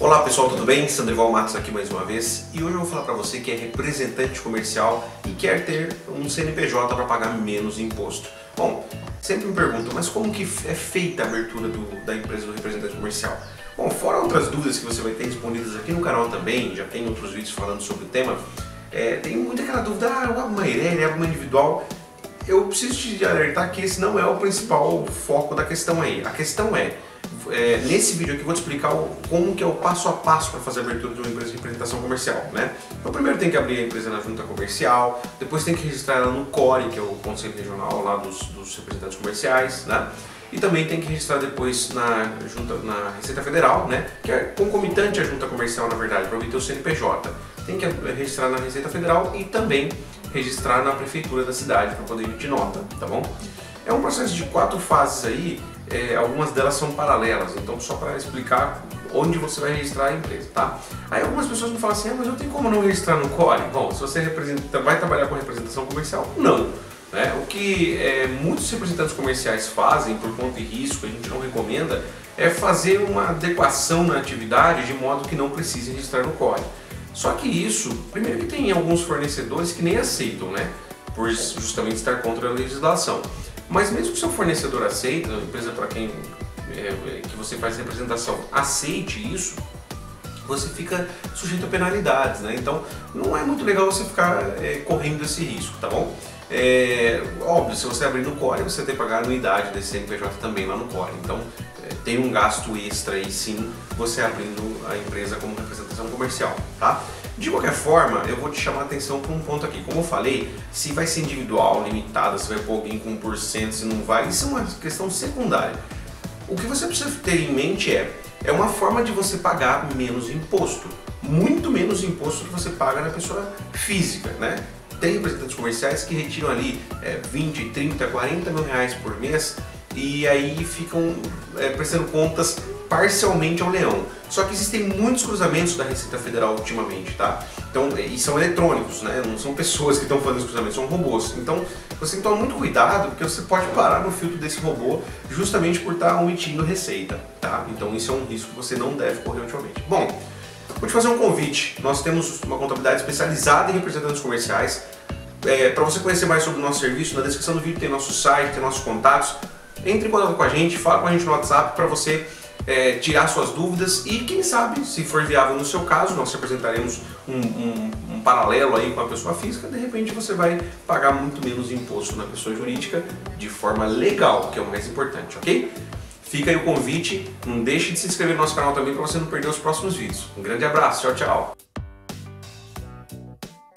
Olá pessoal, tudo bem? Sandrival Matos aqui mais uma vez e hoje eu vou falar para você que é representante comercial e quer ter um CNPJ para pagar menos imposto. Bom, sempre me perguntam, mas como que é feita a abertura do, da empresa do representante comercial? Bom, fora outras dúvidas que você vai ter respondidas aqui no canal também, já tem outros vídeos falando sobre o tema, é, tem muita aquela dúvida, ah, eu abro uma IRL, abro uma individual, eu preciso te alertar que esse não é o principal foco da questão aí. A questão é, é, nesse vídeo aqui eu vou te explicar o, como que é o passo a passo para fazer a abertura de uma empresa de representação comercial, né? Então primeiro tem que abrir a empresa na junta comercial, depois tem que registrar ela no CORE, que é o Conselho Regional lá dos, dos representantes comerciais, né? E também tem que registrar depois na, junta, na Receita Federal, né? Que é concomitante à junta comercial, na verdade, para obter o CNPJ. Tem que registrar na Receita Federal e também registrar na prefeitura da cidade para poder emitir nota, tá bom? É um processo de quatro fases aí é, algumas delas são paralelas, então só para explicar onde você vai registrar a empresa, tá? Aí algumas pessoas me falam assim, ah, mas eu tenho como não registrar no CORE? Bom, se você vai trabalhar com representação comercial, não. Né? O que é, muitos representantes comerciais fazem por conta de risco, a gente não recomenda, é fazer uma adequação na atividade de modo que não precise registrar no CORE. Só que isso, primeiro que tem alguns fornecedores que nem aceitam, né? Por justamente estar contra a legislação. Mas mesmo que o seu fornecedor aceite, a empresa para quem é, que você faz representação aceite isso, você fica sujeito a penalidades, né? Então não é muito legal você ficar é, correndo esse risco, tá bom? É, óbvio, se você abrir no Core, você tem que pagar a anuidade desse CNPJ também lá no Core. Então tem um gasto extra aí sim você abrindo a empresa como representação comercial, tá? De qualquer forma, eu vou te chamar a atenção para um ponto aqui. Como eu falei, se vai ser individual, limitada, se vai pôr alguém com 1%, se não vai, isso é uma questão secundária. O que você precisa ter em mente é, é uma forma de você pagar menos imposto. Muito menos imposto que você paga na pessoa física, né? Tem representantes comerciais que retiram ali é, 20, 30, 40 mil reais por mês e aí ficam é, prestando contas parcialmente ao leão. Só que existem muitos cruzamentos da Receita Federal ultimamente, tá? Então, e são eletrônicos, né? Não são pessoas que estão fazendo os cruzamentos, são robôs. Então, você tem que tomar muito cuidado, porque você pode parar no filtro desse robô justamente por estar omitindo receita, tá? Então, isso é um risco que você não deve correr ultimamente. Bom, vou te fazer um convite. Nós temos uma contabilidade especializada em representantes comerciais. É, para você conhecer mais sobre o nosso serviço, na descrição do vídeo tem nosso site, tem nossos contatos. Entre em contato com a gente, fala com a gente no WhatsApp para você é, tirar suas dúvidas e quem sabe, se for viável no seu caso, nós apresentaremos um, um, um, paralelo aí com a pessoa física, de repente você vai pagar muito menos imposto na pessoa jurídica de forma legal, que é o mais importante, ok? Fica aí o convite, não deixe de se inscrever no nosso canal também para você não perder os próximos vídeos. Um grande abraço, tchau, tchau!